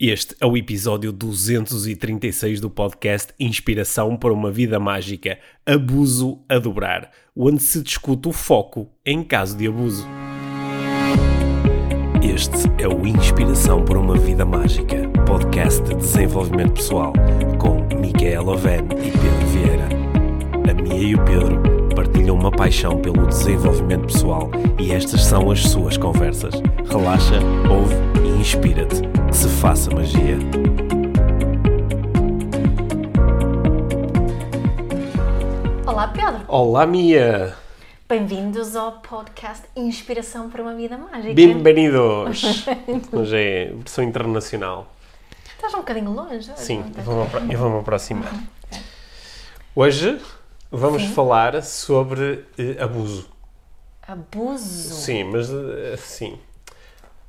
Este é o episódio 236 do podcast Inspiração para uma Vida Mágica Abuso a Dobrar, onde se discute o foco em caso de abuso. Este é o Inspiração para uma Vida Mágica, podcast de desenvolvimento pessoal, com Micaela Oven e Pedro Vieira. A Mia e o Pedro partilham uma paixão pelo desenvolvimento pessoal e estas são as suas conversas. Relaxa, ouve e inspira-te. Que se faça magia. Olá Pedro, Olá, Mia! bem-vindos ao podcast Inspiração para uma Vida Mágica. Bem-vindos! Hoje é versão internacional. Estás um bocadinho longe. Sim, eu vou-me aproximar. Hoje vamos falar sobre eh, abuso. Abuso. Sim, mas eh, sim.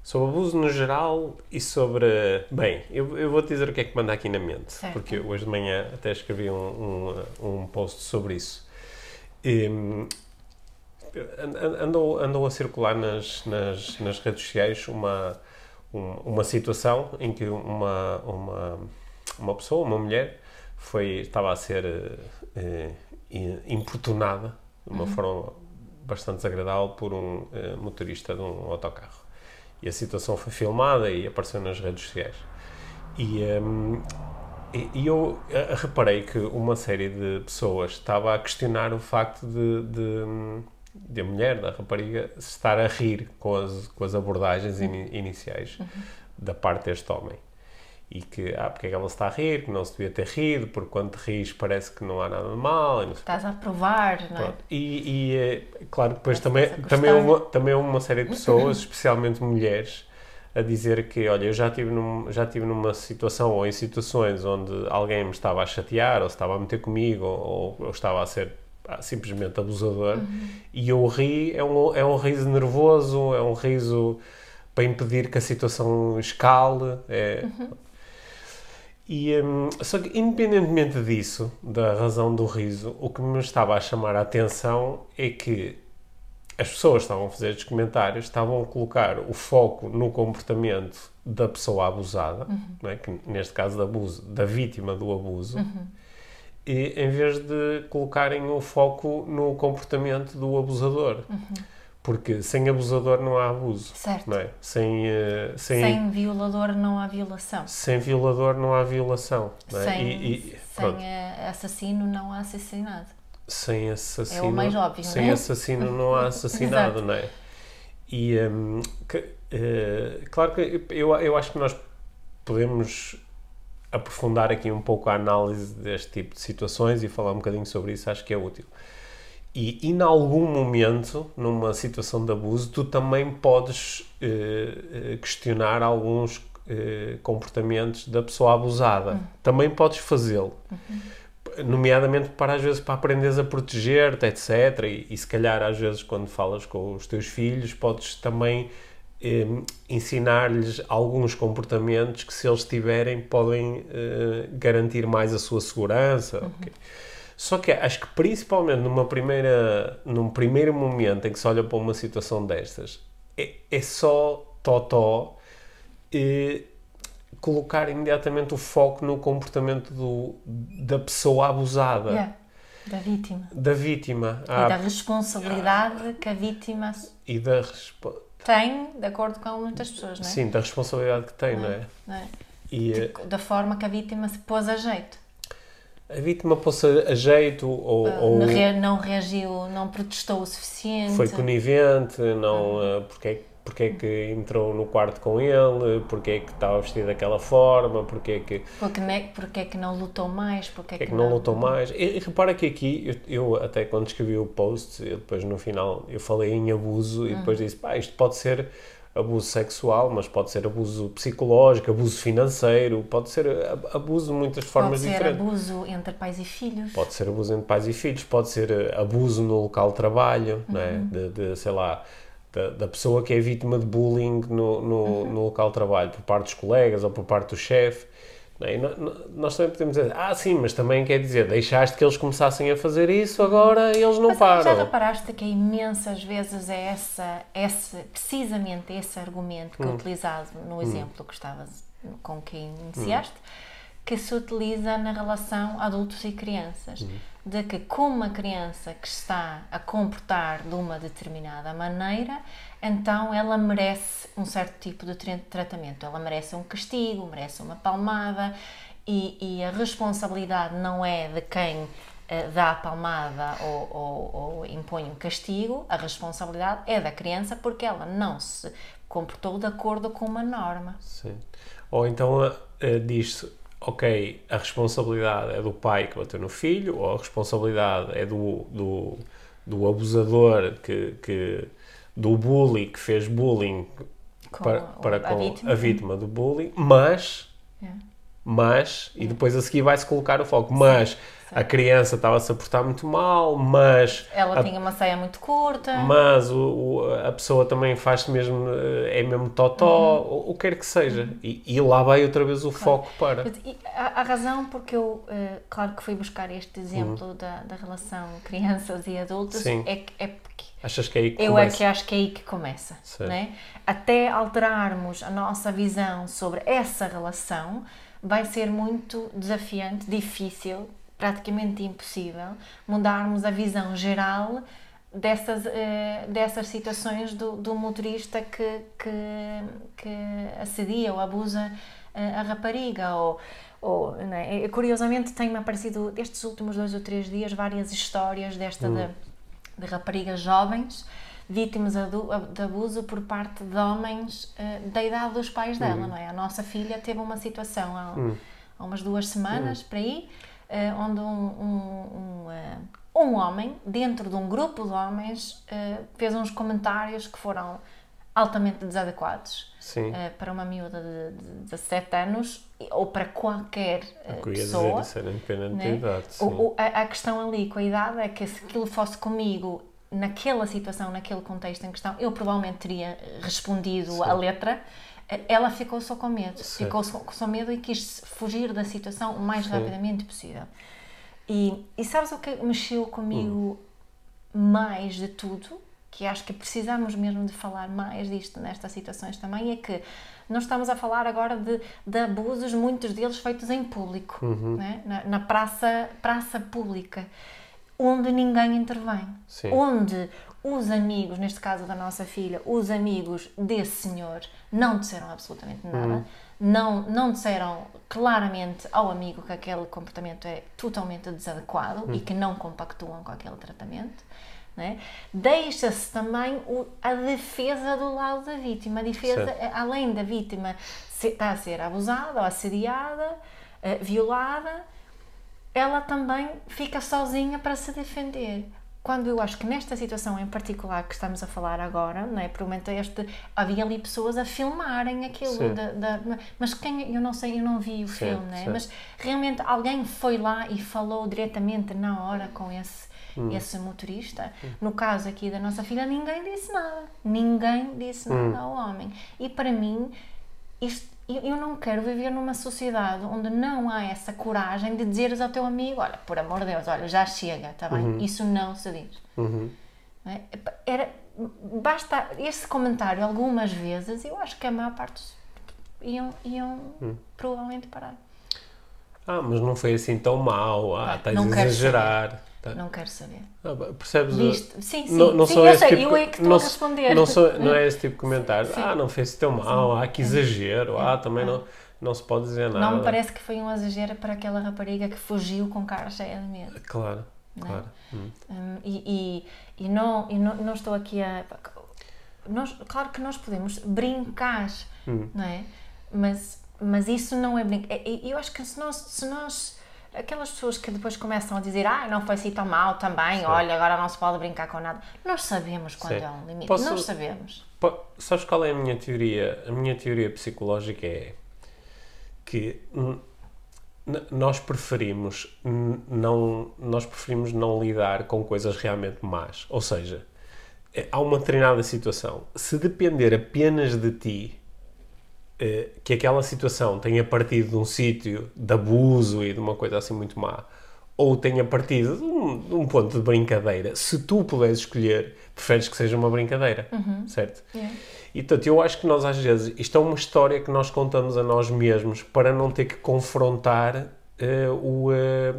Sobre abuso no geral e sobre. Bem, eu, eu vou-te dizer o que é que manda aqui na mente. Certo. Porque hoje de manhã até escrevi um, um, um post sobre isso. Hum, and- and- andou, andou a circular nas, nas, nas redes sociais uma, um- uma situação em que uma, uma, uma pessoa, uma mulher, foi, estava a ser eh, eh, importunada de uma forma bastante desagradável por um eh, motorista de um autocarro. E a situação foi filmada e apareceu nas redes sociais. E, hum, e- eu eh, reparei que uma série de pessoas estava a questionar o facto de, de, de a mulher, da rapariga, estar a rir com as, com as abordagens ini- iniciais da parte deste homem. E que, ah, porque é que ela se está a rir, que não se devia ter rido, porque quando te ris parece que não há nada de mal. Estás a provar, não é? Pronto. E, e, eh, claro, depois também, também, uma, também uma série de pessoas, especialmente mulheres, a dizer que, olha, eu já estive num, já tive numa situação ou em situações onde alguém me estava a chatear, ou se estava a meter comigo, ou, ou estava a ser ah, simplesmente abusador, Uhum. e eu ri, é um, é um riso nervoso, é um riso para impedir que a situação escale, é... Uhum. E, hum, só que, independentemente disso, da razão do riso, o que me estava a chamar a atenção é que as pessoas estavam a fazer estes comentários, estavam a colocar o foco no comportamento da pessoa abusada, não é? que neste caso de abuso, da vítima do abuso, e, em vez de colocarem o foco no comportamento do abusador. Porque sem abusador não há abuso. Certo. Não é? sem, eh, sem, Sem violador não há violação. sem violador não há violação. Não é? Sem, E- e- sem eh, assassino não há assassinado. sem assassino. É o mais óbvio, Sem não é? assassino não há assassinado, não é? E hum, que, eh, claro que eu, eu acho que nós podemos aprofundar aqui um pouco a análise deste tipo de situações e falar um bocadinho sobre isso, acho que é útil. E, em algum momento, numa situação de abuso, tu também podes eh, eh, questionar alguns eh, comportamentos da pessoa abusada. Também podes fazê-lo nomeadamente para às vezes para aprenderes a proteger-te, etc. E, e se calhar às vezes quando falas com os teus filhos podes também eh, ensinar-lhes alguns comportamentos que se eles tiverem podem eh, garantir mais a sua segurança. ok? Só que acho que principalmente numa primeira, num primeiro momento em que se olha para uma situação destas, é, é só totó eh, colocar imediatamente o foco no comportamento do, da pessoa abusada, Yeah. Da vítima. da vítima E da Ah, responsabilidade que a vítima e da, tem, de acordo com muitas pessoas, não é? sim, da responsabilidade que tem, não é? Não é? E eh, Da forma que a vítima se pôs a jeito. A vítima pôs a jeito ou, ou Não rea- não reagiu, não protestou o suficiente. foi conivente, não, eh, porque, é, que- porque é que entrou no quarto com ele, porque é que estava vestido daquela forma, porque é que Porque, ne, porque é que não lutou mais? Porque é Porque é que não lutou mais? E, e repara que aqui, eu, eu até quando escrevi o post, eu depois no final eu falei em abuso e depois disse, pá, isto pode ser abuso sexual, mas pode ser abuso psicológico, abuso financeiro, pode ser abuso de muitas Pode formas ser diferentes. abuso entre pais e filhos. Pode ser abuso entre pais e filhos, pode ser eh, abuso no local de trabalho, é? de, de, sei lá, da, da pessoa que é vítima de bullying no, no, no local de trabalho, por parte dos colegas ou por parte do chefe. É? Nós também podemos dizer, ah, sim, mas também quer dizer, deixaste que eles começassem a fazer isso, agora eles não Mas já param. reparaste que imensas vezes é essa, esse, precisamente esse argumento Hum. que é utilizado no exemplo que estavas com quem iniciaste, que se utiliza na relação adultos e crianças. De que, como uma criança que está a comportar de uma determinada maneira, então ela merece um certo tipo de tra- tratamento. Ela merece um castigo, merece uma palmada, e, e a responsabilidade não é de quem eh, dá a palmada ou, ou- ou impõe um castigo, a responsabilidade é da criança porque ela não se comportou de acordo com uma norma. Sim. Ou então eh, eh, diz-se, ok, a responsabilidade é do pai que bateu no filho, ou a responsabilidade é do, do, do abusador que, que do bully que fez bullying Com para, a- para a com vítima. a vítima do bullying, mas É. mas, e depois a seguir vai-se colocar o foco, mas a criança estava-se a portar muito mal, mas Ela a tinha uma saia muito curta. mas o, o- a pessoa também faz-se mesmo, eh, é mesmo totó, o, o que quer que seja. E, e lá vai outra vez o foco para. E a, a razão porque eu, eh, claro que fui buscar este exemplo da, da relação crianças e adultos, Sim. é, é porque Achas que é aí que eu é começa? que acho que é aí que começa. Certo. Né? Até alterarmos a nossa visão sobre essa relação, vai ser muito desafiante, difícil, praticamente impossível, mudarmos a visão geral dessas, eh, dessas situações do, do motorista que, que, que assedia ou abusa eh, a rapariga. Ou, ou? Eh, Curiosamente, tem-me aparecido, estes últimos dois ou três dias, várias histórias desta de, de raparigas jovens vítimas de abuso por parte de homens eh, da idade dos pais dela, não é? A nossa filha teve uma situação há, há umas duas semanas, para aí, eh, onde um, um, um, eh, um homem, dentro de um grupo de homens, fez uns comentários que foram altamente desadequados eh, para uma miúda de, de 17 anos ou para qualquer ia pessoa. dizer, isso era independente né? da idade. Sim. O- o- a, a questão ali com a idade é que se aquilo fosse comigo naquela situação, naquele contexto em questão, eu provavelmente teria respondido a letra. Eh, Ela ficou só com medo, Certo. ficou só, só medo e quis fugir da situação o mais rapidamente possível. E, e sabes o que mexeu comigo mais de tudo? Que acho que precisamos mesmo de falar mais disto nestas situações também, é que nós estamos a falar agora de, de abusos, muitos deles feitos em público, né? na, na praça, praça pública, onde ninguém intervém, Sim. onde os amigos, neste caso da nossa filha, os amigos desse senhor não disseram absolutamente nada, não, não disseram claramente ao amigo que aquele comportamento é totalmente desadequado e que não compactuam com aquele tratamento. né? Deixa-se também o- a defesa do lado da vítima. A defesa, Certo. eh, além da vítima estar a ser abusada ou assediada, eh, violada, ela também fica sozinha para se defender. Quando eu acho que nesta situação em particular que estamos a falar agora, não é? Provavelmente este, havia ali pessoas a filmarem aquilo, da, da- mas quem, eu não sei, eu não vi o Sim, filme, não é? sim. Mas realmente alguém foi lá e falou diretamente na hora com esse, Hum. esse motorista. No caso aqui da nossa filha, ninguém disse nada. Ninguém disse Hum. nada ao homem. E para mim, isto, eu, não quero viver numa sociedade onde não há essa coragem de dizeres ao teu amigo: olha, por amor de Deus, olha, já chega, está bem? Isso não se diz. Uhum. é? Era, basta esse comentário algumas vezes, eu acho que a maior parte iam, iam Hum. provavelmente parar. Ah, mas não foi assim tão mal. Ah, Ah, estás a exagerar. Tá. Não quero saber. Ah, percebes? Viste? Sim, sim. Não, não sim, sou eu esse sei, tipo, eu é que estou não, a responder. Não, sou, não é esse tipo de comentário. Sim. Ah, não fez tão mal. Ah, que exagero. Ah, também não, não se pode dizer nada. Não me parece que foi um exagero para aquela rapariga que fugiu com cara cheia de medo. Claro, Não. claro. Hum. Hum, e, e, e não, e não, não estou aqui a. Nós, claro que nós podemos brincar, Hum. não é? Mas, mas isso não é brincar. Eu acho que se nós, se nós. Aquelas pessoas que depois começam a dizer ah, não foi assim tão mal também, Sim. olha, agora não se pode brincar com nada. Nós sabemos quando Sim. é um limite. Posso- Nós sabemos. Pá, Sabes qual é a minha teoria? A minha teoria psicológica é que nós preferimos não nós preferimos não lidar com coisas realmente más. Ou seja, é- há uma determinada situação. Se depender apenas de ti que aquela situação tenha partido de um sítio de abuso e de uma coisa assim muito má, ou tenha partido de um, de um ponto de brincadeira. Se tu puderes escolher, preferes que seja uma brincadeira, certo? Yeah. E portanto, eu acho que nós às vezes, isto é uma história que nós contamos a nós mesmos para não ter que confrontar eh, o. eh,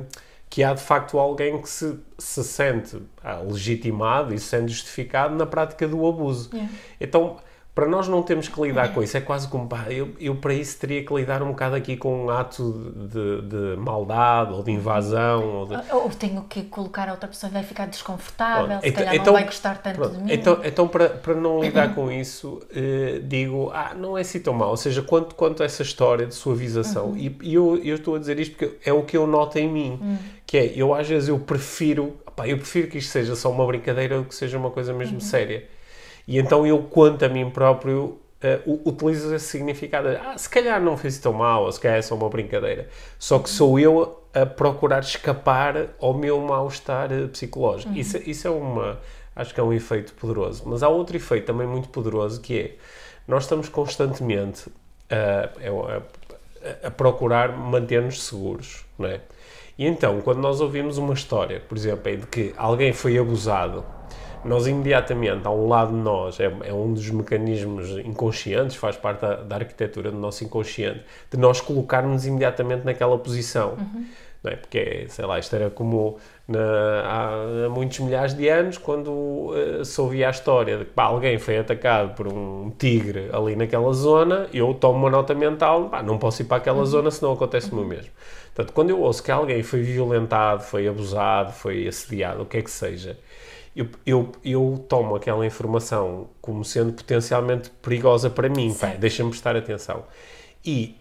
que há de facto alguém que se, se sente ah, legitimado e se sente justificado na prática do abuso. Yeah. Então, para nós não termos que lidar com isso, é quase como, pá, eu, eu para isso teria que lidar um bocado aqui com um ato de, de maldade ou de invasão. Ou de, Ou tenho que colocar a outra pessoa e vai ficar desconfortável, Pronto, se então- calhar então- não vai gostar tanto Pronto, de mim. Então, então para, para não lidar com isso, eh, digo, ah, não é assim tão mal. Ou seja, quanto, quanto a essa história de suavização, e, e eu, eu estou a dizer isto porque é o que eu noto em mim, que é, eu às vezes eu prefiro, pá, eu prefiro que isto seja só uma brincadeira do que seja uma coisa mesmo séria. E então eu, quanto a mim próprio, eh, u- utilizo esse significado. Ah, se calhar não fez tão mal, ou se calhar é só uma brincadeira. Só que sou eu a procurar escapar ao meu mal-estar eh, psicológico. Isso, isso é uma. Acho que é um efeito poderoso. Mas há outro efeito também muito poderoso que é nós estamos constantemente a, a- a procurar manter-nos seguros, não é? E então, quando nós ouvimos uma história, por exemplo, é de que alguém foi abusado nós imediatamente, há um lado de nós, é, é um dos mecanismos inconscientes, faz parte da, da arquitetura do nosso inconsciente, de nós colocarmos imediatamente naquela posição. Não é? Porque, sei lá, isto era como na- há, muitos milhares de anos, quando eh, se ouvia a história de que pá, alguém foi atacado por um tigre ali naquela zona, eu tomo uma nota mental, pá, não posso ir para aquela zona senão acontece-me o mesmo. Portanto, quando eu ouço que alguém foi violentado, foi abusado, foi assediado, o que é que seja, eu, eu, eu tomo aquela informação como sendo potencialmente perigosa para mim, deixa-me prestar atenção. E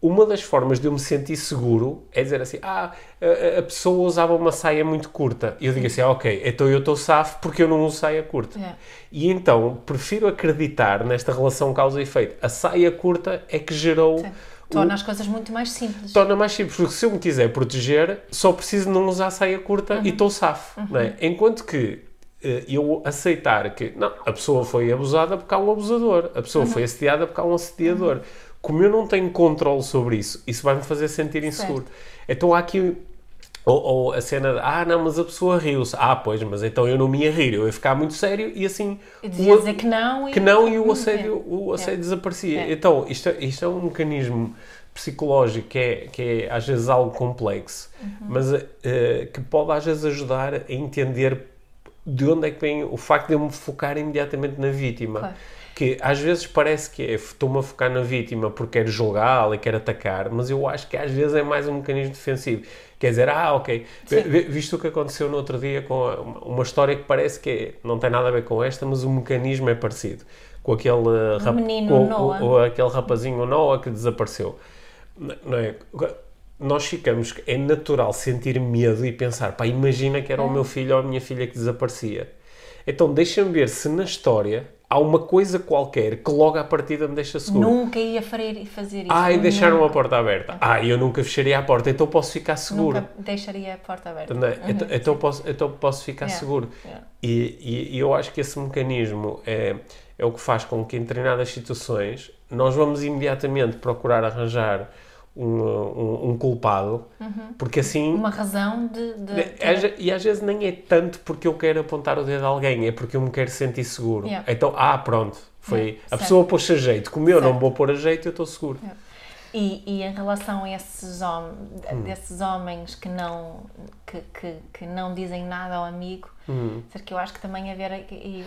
uma das formas de eu me sentir seguro é dizer assim: ah, a, a pessoa usava uma saia muito curta. E eu digo assim: ah, ok, então eu estou safo porque eu não uso saia curta. É. E então prefiro acreditar nesta relação causa e efeito. A saia curta é que gerou. Sim. Torna as coisas muito mais simples. torna mais simples, porque se eu me quiser proteger, só preciso não usar saia curta e estou safo. Não é? Enquanto que eu aceitar que não, a pessoa foi abusada porque há um abusador, a pessoa foi assediada porque há um assediador. Como eu não tenho controle sobre isso, isso vai me fazer sentir inseguro. Então há aqui. Ou, ou a cena de, ah, não, mas a pessoa riu-se. Ah, pois, mas então eu não me ia rir, eu ia ficar muito sério e assim. Dizia dizer que não e... que não e o assédio, o assédio É. desaparecia. É. Então, isto, é- isto é um mecanismo psicológico que é, que é às vezes algo complexo, Uhum. mas eh, que pode às vezes ajudar a entender de onde é que vem o facto de eu me focar imediatamente na vítima. Claro. Que às vezes parece que é estou-me a focar na vítima porque quero julgá-la e quero atacar, mas eu acho que às vezes é mais um mecanismo defensivo. Quer dizer, ah, ok, Sim. vi- visto o que aconteceu no outro dia com uma, história que parece que é- não tem nada a ver com esta, mas o mecanismo é parecido. Com aquele, rap- menino com, o- o- aquele rapazinho Noah que desapareceu. Não é? Nós ficamos, é natural sentir medo e pensar, pá, imagina que era o meu filho ou a minha filha que desaparecia. Então deixa-me ver se na história há uma coisa qualquer que logo à partida me deixa seguro. Nunca ia fazer, isso. Ah, e deixaram Nunca. a porta aberta. Ah, eu nunca fecharia a porta, então posso ficar seguro. Nunca deixaria a porta aberta. Não é? Então, então posso, então posso ficar Yeah, seguro. yeah. E, e- e eu acho que esse mecanismo é, é o que faz com que em determinadas situações nós vamos imediatamente procurar arranjar um, um, um culpado, porque assim. Uma razão de... de- E às vezes nem é tanto porque eu quero apontar o dedo a alguém, é porque eu me quero sentir seguro. Yeah. Então, ah, pronto, foi. Yeah, a certo. pessoa pôs-se a jeito, como eu não Certo. vou pôr a jeito, eu estou seguro. E, e em relação a esses, hom Hum. desses homens que não, que, que, que não dizem nada ao amigo, Hum. será que eu acho que também haver e,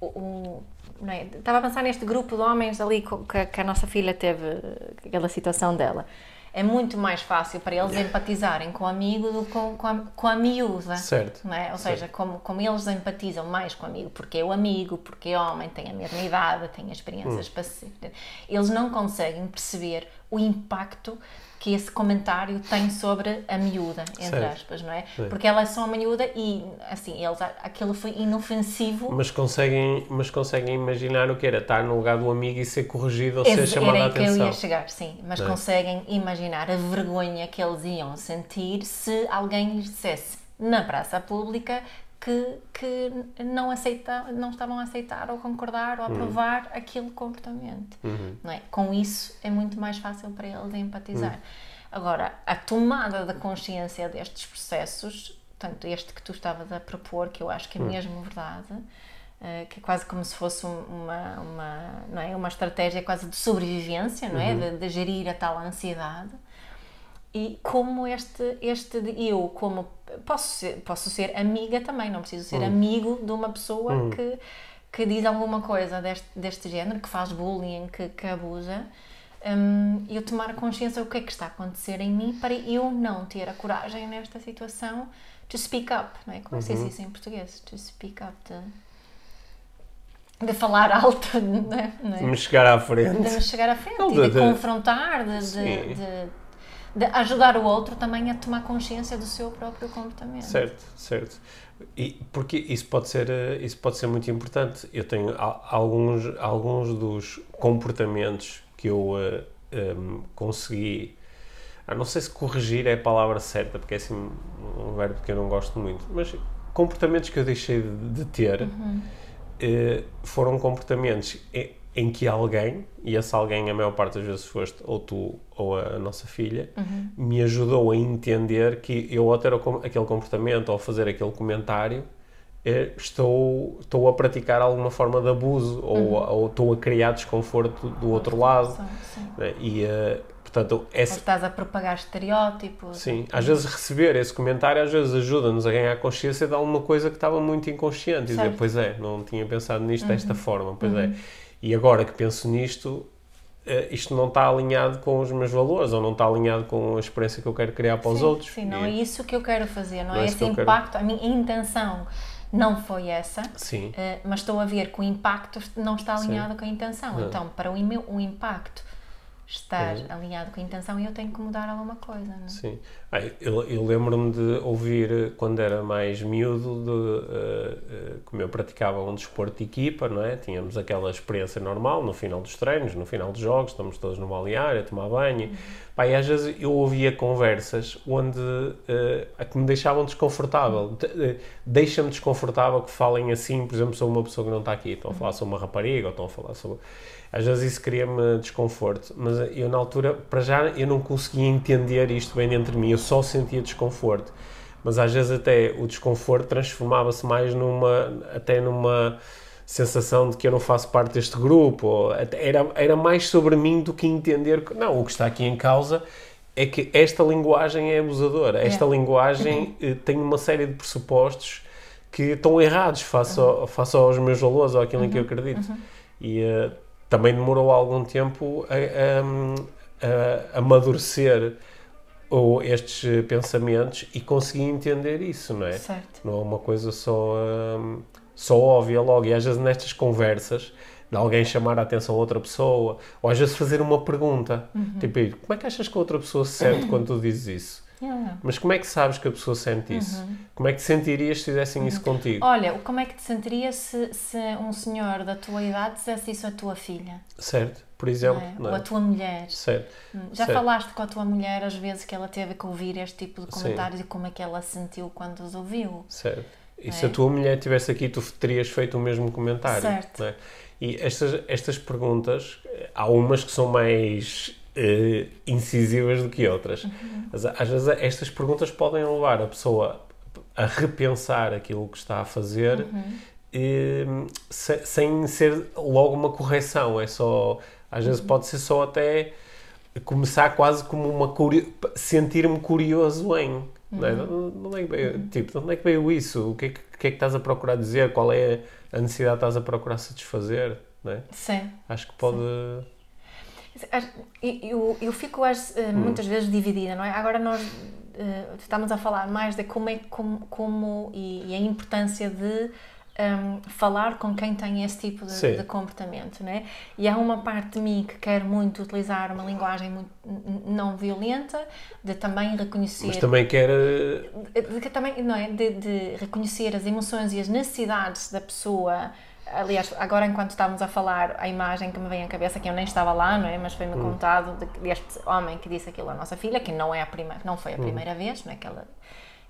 o- não é? Estava a pensar neste grupo de homens ali que, que a nossa filha teve aquela situação dela. É muito mais fácil para eles empatizarem com o amigo do que com, com, a, com a miúda. Certo. Não é? Ou seja, como, como eles empatizam mais com o amigo, porque é o amigo, porque é homem, tem a mesma idade, tem experiências para ser. Eles não conseguem perceber o impacto que esse comentário tem sobre a miúda, entre Certo. aspas, não é? Sim. Porque ela é só uma miúda e, assim, eles, aquilo foi inofensivo. Mas conseguem, mas conseguem imaginar o que era estar no lugar do amigo e ser corrigido ou ser Esse- chamado a era aí que eu atenção. ia chegar, sim. Mas Não é? conseguem imaginar a vergonha que eles iam sentir se alguém lhes dissesse na praça pública que, que não, aceita, não estavam a aceitar ou concordar Uhum. ou aprovar aquele comportamento. Não é? Com isso é muito mais fácil para eles empatizar. Agora, a tomada da consciência destes processos, tanto este que tu estavas a propor, que eu acho que é mesmo verdade, uh, que é quase como se fosse uma, uma, não é? uma estratégia quase de sobrevivência, não é? De, de gerir a tal ansiedade e como este, este eu, como posso ser, posso ser amiga também, não preciso ser amigo de uma pessoa que, que diz alguma coisa deste, deste género, que faz bullying, que, que abusa, um, eu tomar consciência do que é que está a acontecer em mim para eu não ter a coragem nesta situação to speak up, não é? Como é que se diz isso em português? To speak up, de, de falar alto, não é? De me chegar à frente. De me chegar à frente Não, de- de, de- confrontar, de. De, ajudar o outro também a tomar consciência do seu próprio comportamento. Certo, certo. E porque isso pode ser, eh, isso pode ser muito importante. Eu tenho alguns, alguns dos comportamentos que eu eh, em, consegui. Ah, não sei se corrigir é a palavra certa, porque é assim um verbo que eu não gosto muito, mas comportamentos que eu deixei de, de ter eh, foram comportamentos em, em que alguém, e esse alguém a maior parte das vezes foste ou tu ou a nossa filha, me ajudou a entender que eu ao ter aquele comportamento ou fazer aquele comentário eh, estou, estou a praticar alguma forma de abuso ou, ou estou a criar desconforto do outro lado. Sim. né? E, eh, portanto, Ou estás a propagar estereótipos. Sim, às vezes receber esse comentário às vezes ajuda-nos a ganhar consciência de alguma coisa que estava muito inconsciente e dizer, Certo. Uhum. pois é, não tinha pensado nisto desta forma, pois é. E agora que penso nisto, eh, isto não está alinhado com os meus valores ou não está alinhado com a experiência que eu quero criar para os Sim, outros. Sim, não E- é isso que eu quero fazer, não, Não é é esse eu quero. impacto. A minha intenção não foi essa, Sim, eh, mas estou a ver que o impacto não está alinhado com a intenção. Não. Então, para o, ime- o impacto estar Uhum. alinhado com a intenção, eu tenho que mudar alguma coisa. Não é? sim. Ah, eu eu lembro-me de ouvir, eh, quando era mais miúdo, de, eh, eh, como eu praticava um desporto de equipa, não é? Tínhamos aquela experiência normal no final dos treinos, no final dos jogos, estamos todos no balneário a tomar banho. Pá, e às vezes eu ouvia conversas onde a que me deixavam desconfortável. De- Deixa-me desconfortável que falem assim, por exemplo, sobre uma pessoa que não está aqui. Estão a falar sobre uma rapariga ou estão a falar sobre. Às vezes isso cria-me desconforto, mas eu na altura, para já, eu não conseguia entender isto bem dentro de mim, eu só sentia desconforto. Mas às vezes até o desconforto transformava-se mais numa, até numa sensação de que eu não faço parte deste grupo, era, era mais sobre mim do que entender que, não, o que está aqui em causa é que esta linguagem é abusadora, esta É. linguagem eh, tem uma série de pressupostos que estão errados face, ao- face aos meus valores ou aquilo em que eu acredito. E eh, também demorou algum tempo a, a, a amadurecer ou estes pensamentos e conseguir entender isso, não é? Certo. Não é uma coisa só, hum, só óbvia logo. E às vezes nestas conversas, de alguém chamar a atenção a outra pessoa, ou às vezes fazer uma pergunta, tipo, como é que achas que a outra pessoa se sente quando tu dizes isso? Yeah. Mas como é que sabes que a pessoa sente isso? Como é que te sentirias se fizessem isso contigo? Olha, como é que te sentirias se, se um senhor da tua idade dissesse isso à tua filha? Certo? Por não exemplo, é? Ou é? à tua mulher? Certo. Já Certo. falaste com a tua mulher as vezes que ela teve que ouvir este tipo de Sim. comentários e como é que ela se sentiu quando os ouviu? Certo. E Não se é? a tua mulher estivesse aqui, tu terias feito o mesmo comentário. Certo. é? E estas, estas perguntas, há umas que são mais eh, incisivas do que outras. Uhum. Mas às vezes estas perguntas podem levar a pessoa a repensar aquilo que está a fazer Uhum. eh, se- sem ser logo uma correção. É só, às vezes pode ser só até começar quase como uma curio... sentir-me curioso em. Não é? Uhum. De onde é que veio, tipo, de onde é que veio isso? O que é que, que é que estás a procurar dizer? Qual é a necessidade que estás a procurar satisfazer? Não é? Sim. Acho que pode. Eu, eu fico às- eh, Hum. muitas vezes dividida, não é? Agora nós eh, estamos a falar mais de como é como, como e, e a importância de ehm, falar com quem tem esse tipo de, de comportamento, não é? E há uma parte de mim que quer muito utilizar uma linguagem muito não violenta, de também reconhecer Mas também quer. eh, de que também não é de, de reconhecer as emoções e as necessidades da pessoa aliás agora enquanto estávamos a falar a imagem que me vem à cabeça que eu nem estava lá não é? Mas foi-me contado de- deste homem que disse aquilo à nossa filha que não é a primeira não foi a primeira vez não é? Que ela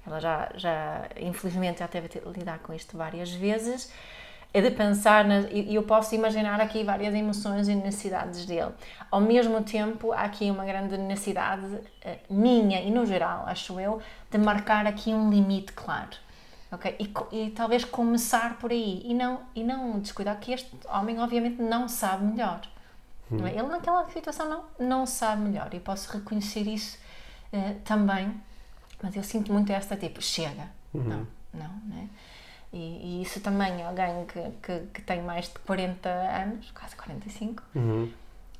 ela já já infelizmente já teve de lidar com isto várias vezes. É de pensar, na, e eu posso imaginar aqui várias emoções e necessidades dele. Ao mesmo tempo, há aqui uma grande necessidade uh, minha e no geral, acho eu, de marcar aqui um limite claro. Okay? E, e, talvez começar por aí e não, e não descuidar que este homem obviamente não sabe melhor. Hum. Não é? Ele naquela situação não, não sabe melhor e posso reconhecer isso uh, também, mas eu sinto muito esta tipo, chega, uhum. não, não, não é? E, e, isso também é alguém que, que, que, tem mais de 40 anos, quase 45, uhum.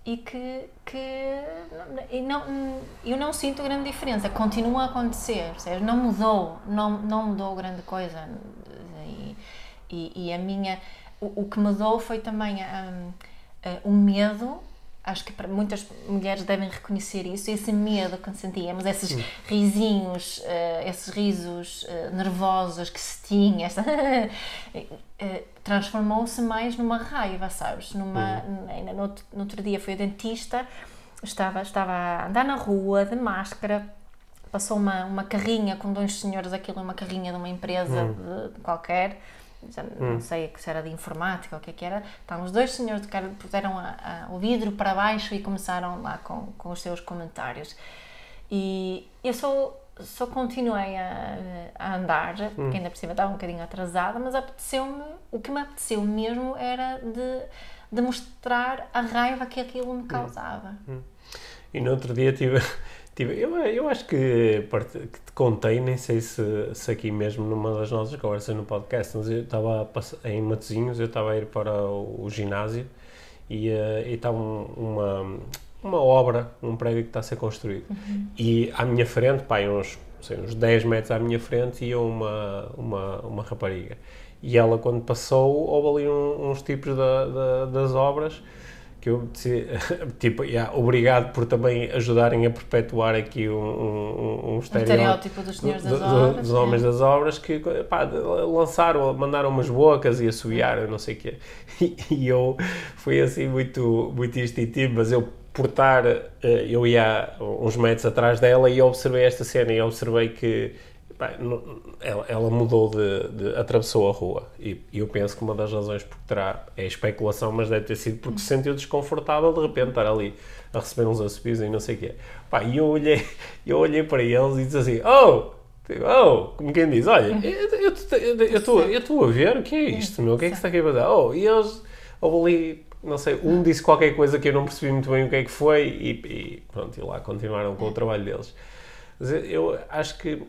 E que, que não, eu não sinto grande diferença, continua a acontecer, não mudou, não, não mudou grande coisa. E, e, e a minha, o, o, que mudou foi também um, o medo acho que para muitas mulheres devem reconhecer isso, esse medo que sentíamos, esses Sim. risinhos, uh, esses risos uh, nervosos que se tinha, uh, transformou-se mais numa raiva, sabes? Numa, ainda no, no, outro dia fui a dentista, estava, estava a andar na rua de máscara, passou uma, uma carrinha com dois senhores, aquilo é uma carrinha de uma empresa hum. de, de qualquer, já não hum. sei se era de informática ou o que é que era, estavam os dois senhores de cara, puseram a, a, o vidro para baixo e começaram lá com, com os seus comentários. E eu só, só continuei a, a andar, hum. porque ainda por cima estava um bocadinho atrasada, mas apeteceu-me, o que me apeteceu mesmo era de, de mostrar a raiva que aquilo me hum. causava. Hum. E no outro dia tive Tive, eu, eu acho que, que te contei, nem sei se, se aqui mesmo numa das nossas conversas no podcast, mas eu estava em Matosinhos, eu estava a ir para o, o ginásio e uh, estava uma, uma obra, um prédio que está a ser construído. Uhum. E à minha frente, pá, uns, sei, uns 10 metros à minha frente, ia uma, uma, uma rapariga. E ela, quando passou, houve ali um, uns tipos da, da, das obras que eu tipo, yeah, obrigado por também ajudarem a perpetuar aqui um, um, um estereótipo dos senhores das obras, dos homens das obras que pá, lançaram, mandaram umas bocas e assobiaram, não sei o quê. E, e eu fui assim muito, muito instintivo, mas eu por estar, eh, eu ia uns metros atrás dela e observei esta cena e observei que ela, ela, mudou de, de, atravessou a rua e, eu penso que uma das razões por terá é especulação, mas deve ter sido porque se sentiu desconfortável de repente estar ali a receber uns assobios e não sei o quê. Pá, e eu olhei, eu olhei para eles e disse assim, oh, oh, como quem diz, olha, eu estou a ver o que é isto, meu, o que é que está aqui a fazer? Oh, e eles, houve ali, não sei, um disse qualquer coisa que eu não percebi muito bem o que é que foi e, e pronto, e lá continuaram com o trabalho deles. Mas eu acho que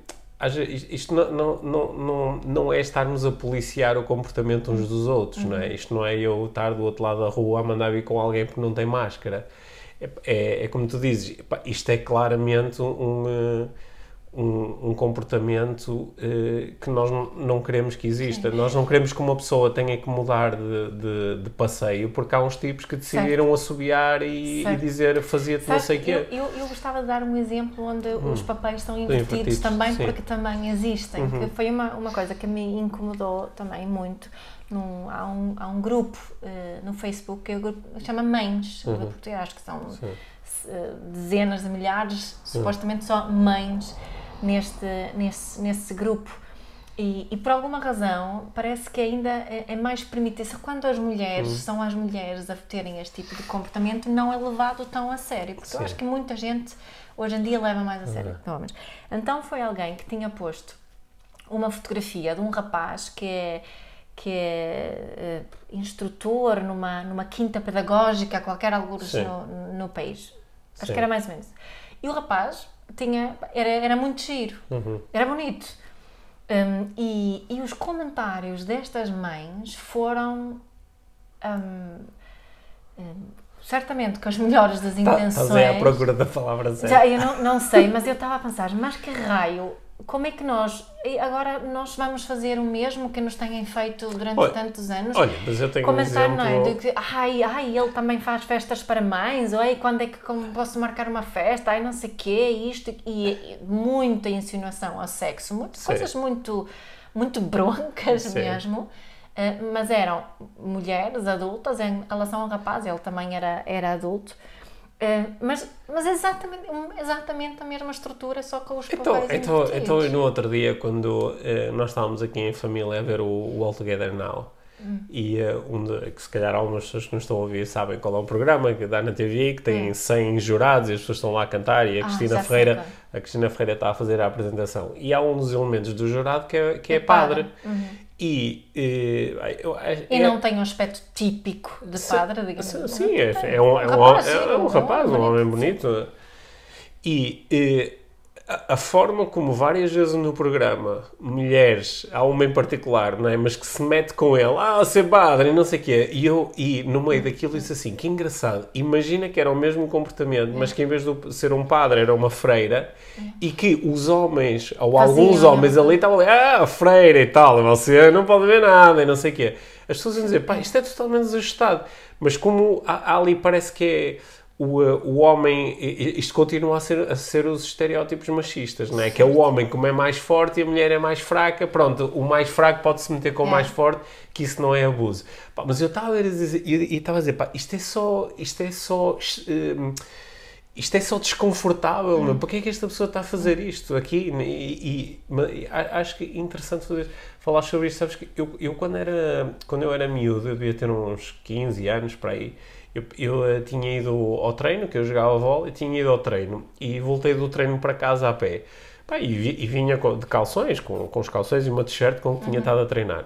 isto não, não, não, não, é estarmos a policiar o comportamento uns dos outros, uhum. não é? Uhum. Isto não é eu estar do outro lado da rua a mandar vir com alguém porque não tem máscara. É, é, é como tu dizes, isto é claramente um, um um, um comportamento uh, que nós não queremos que exista. Sim. Nós não queremos que uma pessoa tenha que mudar de, de, de passeio porque há uns tipos que decidiram certo. assobiar e, e dizer fazia-te não sei o quê. Eu, eu, gostava de dar um exemplo onde hum. os papéis estão invertidos, invertidos também sim. porque também existem. Uhum. foi uma, uma coisa que me incomodou também muito. Num, há, um, há um grupo uh, no Facebook que é o grupo chama Mães, uhum. acho que são uh, dezenas de milhares, supostamente só mães neste, nesse, nesse grupo. E, e, por alguma razão parece que ainda é, é mais permitido quando as mulheres uhum. são as mulheres a terem este tipo de comportamento não é levado tão a sério porque Sim. eu acho que muita gente hoje em dia leva mais a sério uhum. então foi alguém que tinha posto uma fotografia de um rapaz que é que é uh, instrutor numa numa quinta pedagógica qualquer alguns no, no país acho Sim. que era mais ou menos e o rapaz tinha, era, era muito giro, uhum. era bonito. Um, e, e os comentários destas mães foram um, um, certamente com as melhores das intenções. Estás aí à procura da palavra certa. Já, eu não, não sei, mas eu estava a pensar, mas que raio como é que nós, agora nós vamos fazer o mesmo que nos têm feito durante olha, tantos anos? Olha, mas eu tenho Comentar, um exemplo... não é? De que, ai, ai, ele também faz festas para mães, ou ai, quando é que posso marcar uma festa, ai, não sei o quê, isto, e, e muita insinuação ao sexo, muito, coisas muito, muito broncas Sim. mesmo. Uh, mas eram mulheres adultas em relação ao rapaz, ele também era, era adulto, é, mas, mas exatamente, exatamente a mesma estrutura, só com os então, então, então, no outro dia, quando uh, nós estávamos aqui em família a ver o, o All Together Now, e uh, um de, que se calhar algumas pessoas que nos estão a ouvir sabem qual é o programa que dá na TV, que tem Hum. 100 jurados e as pessoas estão lá a cantar e a Ah, Cristina Ferreira a Cristina Ferreira está a fazer a apresentação. E há um dos elementos do jurado que é, que é É padre. padre, e eh, é- não tem um aspecto típico de padre, digamos. Sim, não sim, é, é um, é um, rapaz, é sim, um rapaz, um homem bonito, bonito. E eh, a, a forma como várias vezes no programa, mulheres, há uma em particular, não é? Mas que se mete com ele, ah, ser padre, e não sei o quê. E eu, e no meio daquilo, disse assim, que engraçado. Imagina que era o mesmo comportamento, mas que em vez de ser um padre, era uma freira, e que os homens, ou alguns é? homens ali, estavam ali, ah, freira e tal, você não pode ver nada, e não sei o quê. As pessoas iam dizer, pá, isto é totalmente desajustado. Mas como há, há ali parece que é o, uh, o homem, isto continua a ser, a ser os estereótipos machistas, não é? Que é o homem como é mais forte e a mulher é mais fraca, pronto, o mais fraco pode se meter com o É. mais forte, que isso não é abuso. Pá, mas eu estava a dizer, e e estava a dizer, pá, isto é só, isto é só, hum, isto é só desconfortável, meu. Porquê é que esta pessoa está a fazer isto aqui? E, e- e acho que é interessante fazer, falar sobre isto. Sabes que eu, eu quando, era, quando eu era miúdo, eu devia ter uns 15 anos para aí, eu, eu eh, tinha ido ao treino, que eu jogava vôlei, tinha ido ao treino e voltei do treino para casa a pé. Pá, e, e vinha de calções, com, com os calções e uma t-shirt com que tinha estado a treinar.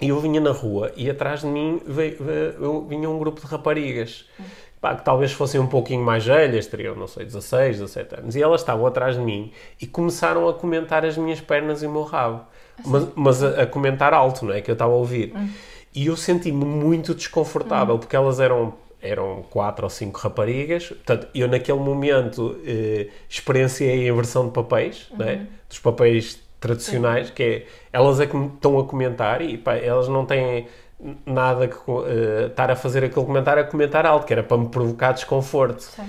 E eu vinha na rua e atrás de mim veio, veio- vinha um grupo de raparigas. Pá, que talvez fossem um pouquinho mais velhas, teriam, não sei, 16, 17 anos. E elas estavam atrás de mim e começaram a comentar as minhas pernas e o meu rabo. Mas, mas a, a comentar alto, não é? Que eu estava a ouvir. E eu senti-me muito desconfortável, porque elas eram, eram quatro ou cinco raparigas. Portanto, eu naquele momento eh, experienciei a inversão de papéis, é? Dos papéis tradicionais, que é, elas é que estão a comentar e pá, elas não têm nada que eh, estar a fazer aquele comentário a comentar alto, que era para me provocar desconforto. Sim.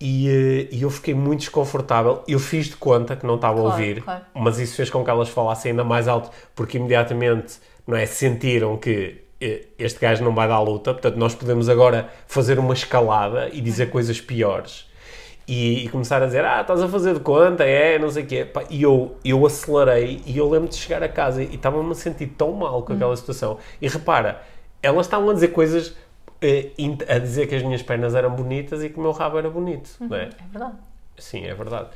E, eh, e eu fiquei muito desconfortável. Eu fiz de conta que não estava a Claro, ouvir, claro. mas isso fez com que elas falassem ainda mais alto, porque imediatamente não é, sentiram que eh, este gajo não vai dar luta, portanto nós podemos agora fazer uma escalada e dizer coisas piores. E, e começar a dizer, ah, estás a fazer de conta, é, não sei o quê. Pá, E eu, eu acelerei e eu lembro de chegar a casa e estava-me a sentir tão mal com aquela situação. E repara, elas estavam a dizer coisas, eh, a dizer que as minhas pernas eram bonitas e que o meu rabo era bonito, não é? É verdade. Sim, é verdade.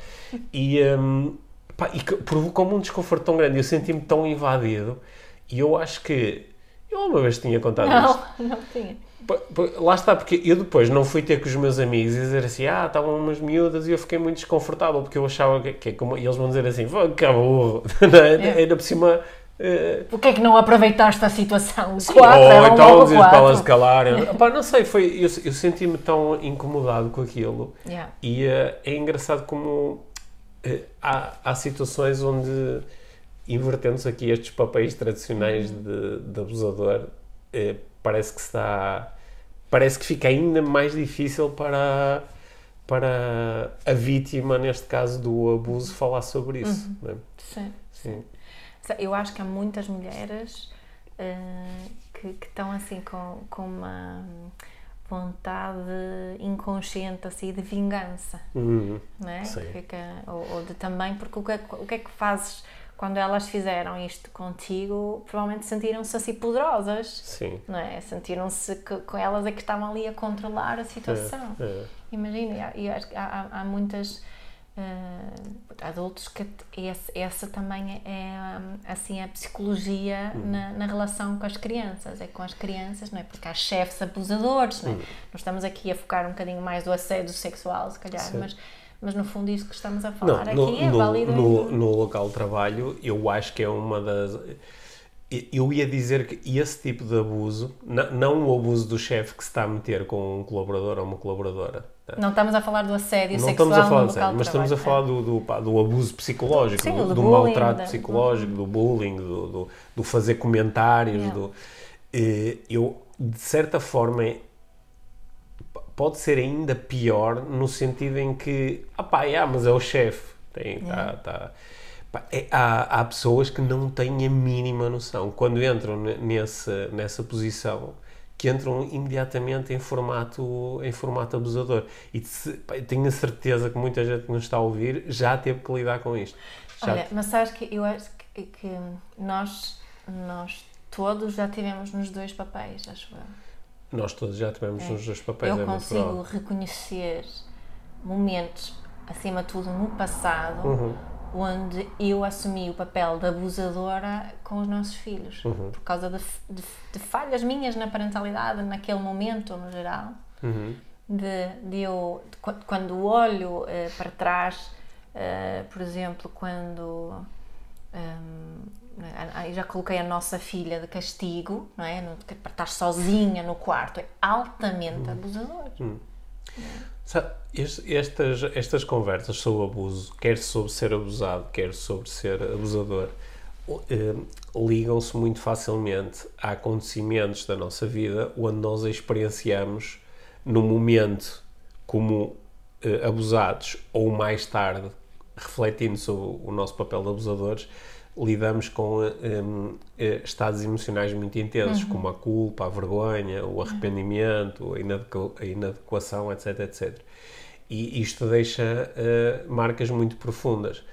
E, hum, pá, e provocou-me um desconforto tão grande, eu senti-me tão invadido, e eu acho que. Eu uma vez tinha contado isto. Não, não tinha. Lá está, porque eu depois não fui ter com os meus amigos e dizer assim, ah, estavam umas miúdas e eu fiquei muito desconfortável, porque eu achava que, que é como. E eles vão dizer assim, "Vá, que burro, é? É. ainda por cima. eh, Porquê é que não aproveitaste a situação? Sim, Quatro, ou então dizer para elas calarem. Não sei, foi, eu, eu senti-me tão incomodado com aquilo. Yeah. E eh, é engraçado como eh, há, há situações onde, invertendo-se aqui estes papéis tradicionais de, de abusador, parece que dá. Parece que fica ainda mais difícil para, para a vítima, neste caso do abuso, falar sobre isso. não é? Sim. Sim. Eu acho que há muitas mulheres eh, que, que estão assim com, com uma vontade inconsciente assim de vingança, Uhum. é? Sim. Que Fica, ou, ou de também, porque o que, é, o que é que fazes quando elas fizeram isto contigo? Provavelmente sentiram-se assim poderosas, Sim. não é? Sentiram-se que com elas é que estavam ali a controlar a situação. É, é. Imagina, e há- há, há, muitas ah, adultos que esse- essa também é hum, assim a psicologia Uhum. na, na relação com as crianças, é com as crianças, não é? Porque há chefes abusadores, não é? Uhum. Nós estamos aqui a focar um bocadinho mais do assédio sexual, se calhar, Sim. mas, mas no fundo isso que estamos a Não, falar no, aqui é no, válido. no, no local de trabalho, eu acho que é uma das. Eu ia dizer que esse tipo de abuso, não, não o abuso do chefe que se está a meter com um colaborador ou uma colaboradora. tá? Não estamos a falar do assédio Não sexual estamos a falar no sério, de mas estamos a trabalho, falar do, do, pá, do abuso psicológico, Sim, do, do do bullying, maltrato da- psicológico, do bullying, do, do, do fazer comentários. Yeah. Do, eh, eu, de certa forma, é- pode ser ainda pior no sentido em que, ah pá, yeah, mas é o chefe. Tem, tá, tá. É- há, há pessoas que não têm a mínima noção. Quando entram ne- nesse, nessa posição, que entram imediatamente em formato, em formato abusador. E tenho a certeza que muita gente que nos está a ouvir já teve que lidar com isto. Já Olha, mas sabes que eu acho que, que nós, nós todos já tivemos nos dois papéis, acho eu. Nós todos já tivemos É. nos dois papéis, eu é consigo reconhecer momentos, acima de tudo no passado, Uhum. onde eu assumi o papel de abusadora com os nossos filhos, Uhum. por causa de, de- de falhas minhas na parentalidade, naquele momento, no geral. Uhum. de, de eu, de qu- quando olho eh, para trás, eh, por exemplo, quando hum, ah, eu já coloquei a nossa filha de castigo, não é? No- para estar sozinha no quarto, é altamente abusador. Sabe, es- estas, estas conversas sobre abuso, quer sobre ser abusado, quer sobre ser abusador, eh, ligam-se muito facilmente a acontecimentos da nossa vida onde nós experienciamos no momento como eh, abusados ou mais tarde, refletindo sobre o nosso papel de abusadores, lidamos com em, eh, estados emocionais muito intensos, como a culpa, a vergonha, o arrependimento, a, inadequa- a inadequação, etc, etc. E isto deixa eh, marcas muito profundas.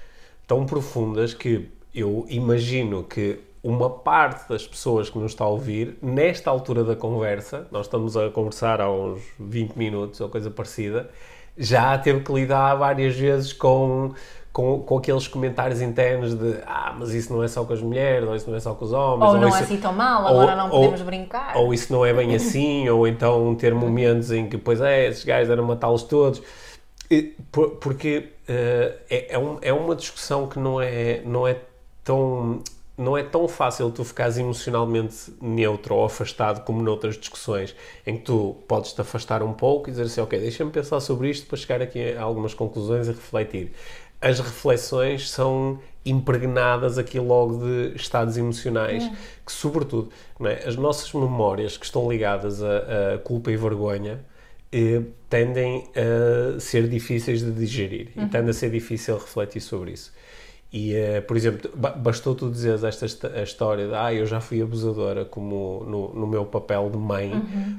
Tão profundas que eu imagino que uma parte das pessoas que nos está a ouvir, nesta altura da conversa, nós estamos a conversar há uns 20 minutos ou coisa parecida, já teve que lidar várias vezes com, com, com aqueles comentários internos de ah, mas isso não é só com as mulheres, ou isso não é só com os homens, Ou não isso- é assim tão mal, agora ou- não ou- podemos brincar. ou isso não é bem assim, ou então ter momentos em que, pois é, esses gajos eram matá-los todos. Por- Porque eh, é, é, um- é uma discussão que não é, não é tão. Não é tão fácil tu ficares emocionalmente neutro ou afastado como noutras discussões, em que tu podes te afastar um pouco e dizer assim, ok, deixa-me pensar sobre isto para chegar aqui a algumas conclusões e refletir. As reflexões são impregnadas aqui logo de estados emocionais que, sobretudo, é? as nossas memórias que estão ligadas a, a culpa e vergonha eh, tendem a ser difíceis de digerir e tende a ser difícil refletir sobre isso. E, eh, por exemplo, ba- bastou tu dizeres esta história de ah, eu já fui abusadora como no, no meu papel de mãe,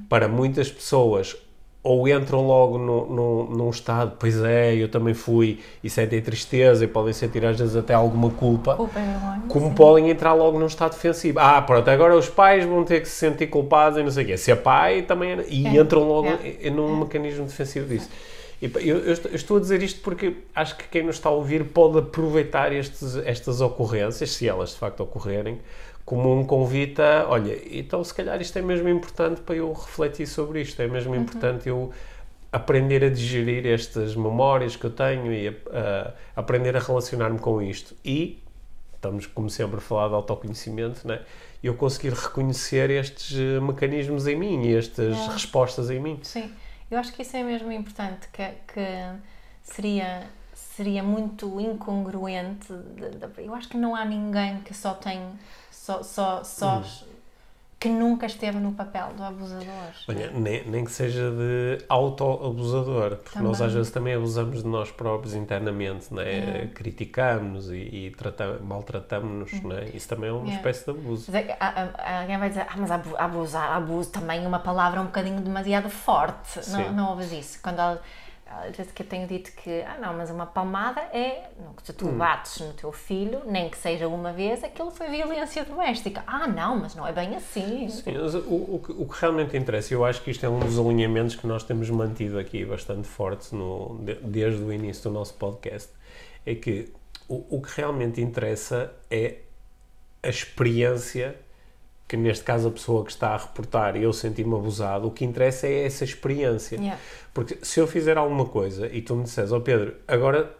para muitas pessoas ou entram logo no, no, num estado, pois é, eu também fui, e sentem tristeza e podem sentir às vezes até alguma culpa, Culpa vergonha, como sim. podem entrar logo num estado defensivo. Ah, pronto, agora os pais vão ter que se sentir culpados e não sei o quê. Se é pai, também é... E É, entram logo é. num mecanismo defensivo disso. E eu, eu estou a dizer isto porque acho que quem nos está a ouvir pode aproveitar estes, estas ocorrências, se elas de facto ocorrerem, como um convite a, olha, então se calhar isto é mesmo importante para eu refletir sobre isto, é mesmo importante eu aprender a digerir estas memórias que eu tenho e a, a- aprender a relacionar-me com isto. E estamos, como sempre, a falar de autoconhecimento, né? eu conseguir reconhecer estes eh, mecanismos em mim e estas É. respostas em mim. Sim, eu acho que isso é mesmo importante, que, que seria, seria muito incongruente. eu acho que não há ninguém que só tem, só, só, só Hum. que nunca esteve no papel do abusador. Olha, nem, nem que seja de auto-abusador, porque nós Também. às vezes também abusamos de nós próprios internamente, né? É. criticamos e, e trata- maltratamos-nos, né? isso também é uma É. espécie de abuso. Há- Alguém vai dizer, ah, mas abu- abusar, abuso também é uma palavra um bocadinho demasiado forte. Sim. Não, não ouves isso. Quando ela, diz que eu tenho dito que, ah não, mas uma palmada é, se Hum. tu bates no teu filho, nem que seja uma vez, aquilo foi violência doméstica. Ah não, mas não é bem assim. Sim, mas o, o, que- o que realmente interessa, eu acho que isto é um dos alinhamentos que nós temos mantido aqui bastante forte no, de- desde o início do nosso podcast, é que o, o que realmente interessa é a experiência que neste caso a pessoa que está a reportar e eu senti-me abusado, o que interessa é essa experiência. Yeah. Porque se eu fizer alguma coisa e tu me disseres, ó Pedro, agora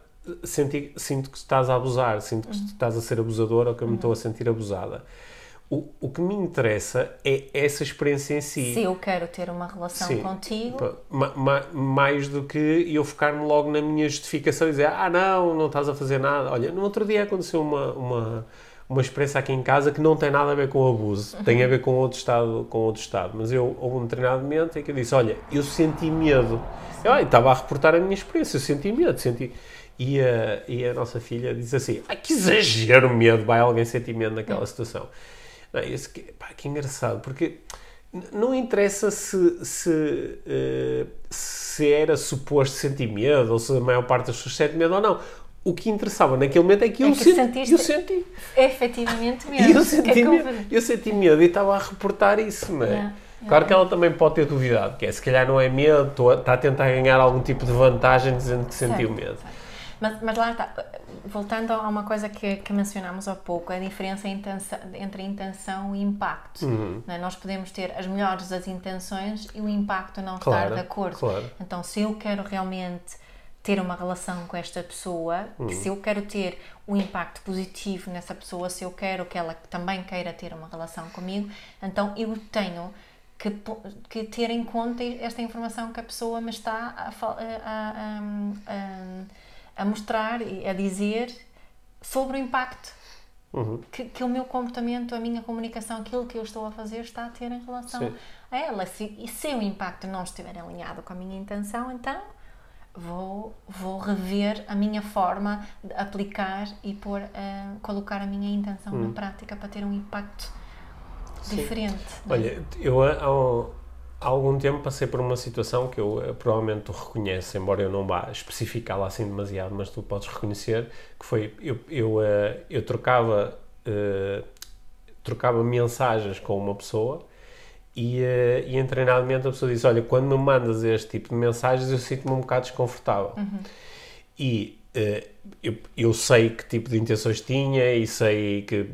senti, sinto que estás a abusar, sinto que estás a ser abusador ou que eu me estou a sentir abusada. O, o que me interessa é essa experiência em si. Se eu quero ter uma relação Sim. contigo, ma- ma- mais do que eu focar-me logo na minha justificação e dizer ah não, não estás a fazer nada. Olha, no outro dia aconteceu uma, uma, uma experiência aqui em casa que não tem nada a ver com o abuso, tem a ver com outro estado, com outro estado. Mas eu houve um determinado momento em que eu disse, olha, eu senti medo. Eu estava a reportar a minha experiência, eu senti medo, senti... E a, e a nossa filha disse assim, ah, que exagero medo, vai alguém sentir medo naquela situação. Não, isso que, pá, que engraçado, porque não interessa se, se, eh, se era suposto sentir medo ou se a maior parte das pessoas sente medo ou não. O que interessava naquele momento é que eu, É que senti, sentiste- eu senti. É efetivamente mesmo. eu que é senti, que vou medo, eu senti medo e estava a reportar isso, não é? Yeah, Claro que ela também pode ter duvidado, que é, se calhar não é medo, está a tentar ganhar algum tipo de vantagem dizendo que sentiu Certo, medo. certo. Mas, mas lá está, voltando a uma coisa que, que mencionámos há pouco, a diferença entre intenção e impacto. Uhum. é? Nós podemos ter as melhores das intenções e o impacto não Claro, estar de acordo. claro. Então, se eu quero realmente ter uma relação com esta pessoa, Uhum. se eu quero ter um impacto positivo nessa pessoa, se eu quero que ela também queira ter uma relação comigo, então eu tenho que, que ter em conta esta informação que a pessoa me está a- a- a- a mostrar e a dizer sobre o impacto Uhum. que, que o meu comportamento, a minha comunicação, aquilo que eu estou a fazer está a ter em relação Sim. a ela. Se, e se o impacto não estiver alinhado com a minha intenção, então vou, vou rever a minha forma de aplicar e pôr, eh, colocar a minha intenção Hum. na prática para ter um impacto diferente. não é? Olha, eu há, há- há algum tempo passei por uma situação que eu eh, provavelmente tu reconheces, embora eu não vá especificá-la assim demasiado, mas tu podes reconhecer, que foi, eu, eu, eh, eu trocava, eh, trocava mensagens com uma pessoa e, eh, e em treinamento a pessoa disse, olha, quando me mandas este tipo de mensagens eu sinto-me um bocado desconfortável. E eh, eu, eu sei que tipo de intenções tinha e sei que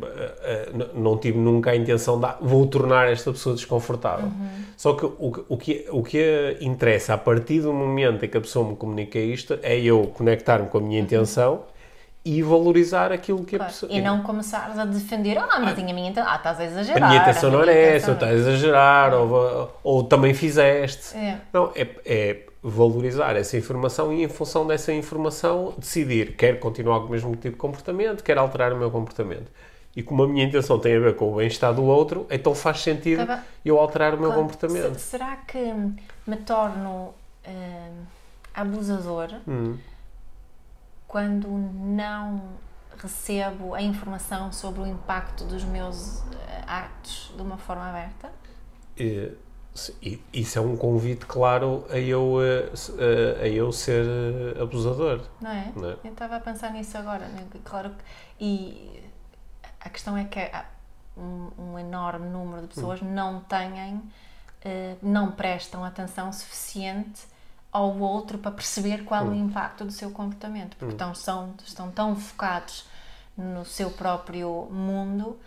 eh, não tive nunca a intenção de "Ah, vou tornar esta pessoa desconfortável. Só que o, o, que, o que interessa a partir do momento em que a pessoa me comunica isto é eu conectar-me com a minha intenção e valorizar aquilo que a Claro. pessoa. E não começares a defender, ah, mas a minha intenção, ah, estás a A exagerar. minha intenção não era essa, ou estás a exagerar, ou, ou também fizeste. É. Não, é, é valorizar essa informação e, em função dessa informação, decidir quer continuar com o mesmo tipo de comportamento, quer alterar o meu comportamento. E como a minha intenção tem a ver com o bem-estar do outro, então faz sentido Tá eu alterar o meu comportamento. Se- será que me torno hum, abusador Hum. Quando não recebo a informação sobre o impacto dos meus eh, atos de uma forma aberta? E isso é um convite claro a eu, eh, se- eh, a eu ser eh, abusador. Não é? Não é? Eu estava a pensar nisso agora. Né? Claro que. E a questão é que um, um enorme número de pessoas não têm, eh, não prestam atenção suficiente ao outro para perceber qual o impacto do seu comportamento. Porque estão, são, estão tão focados no seu próprio mundo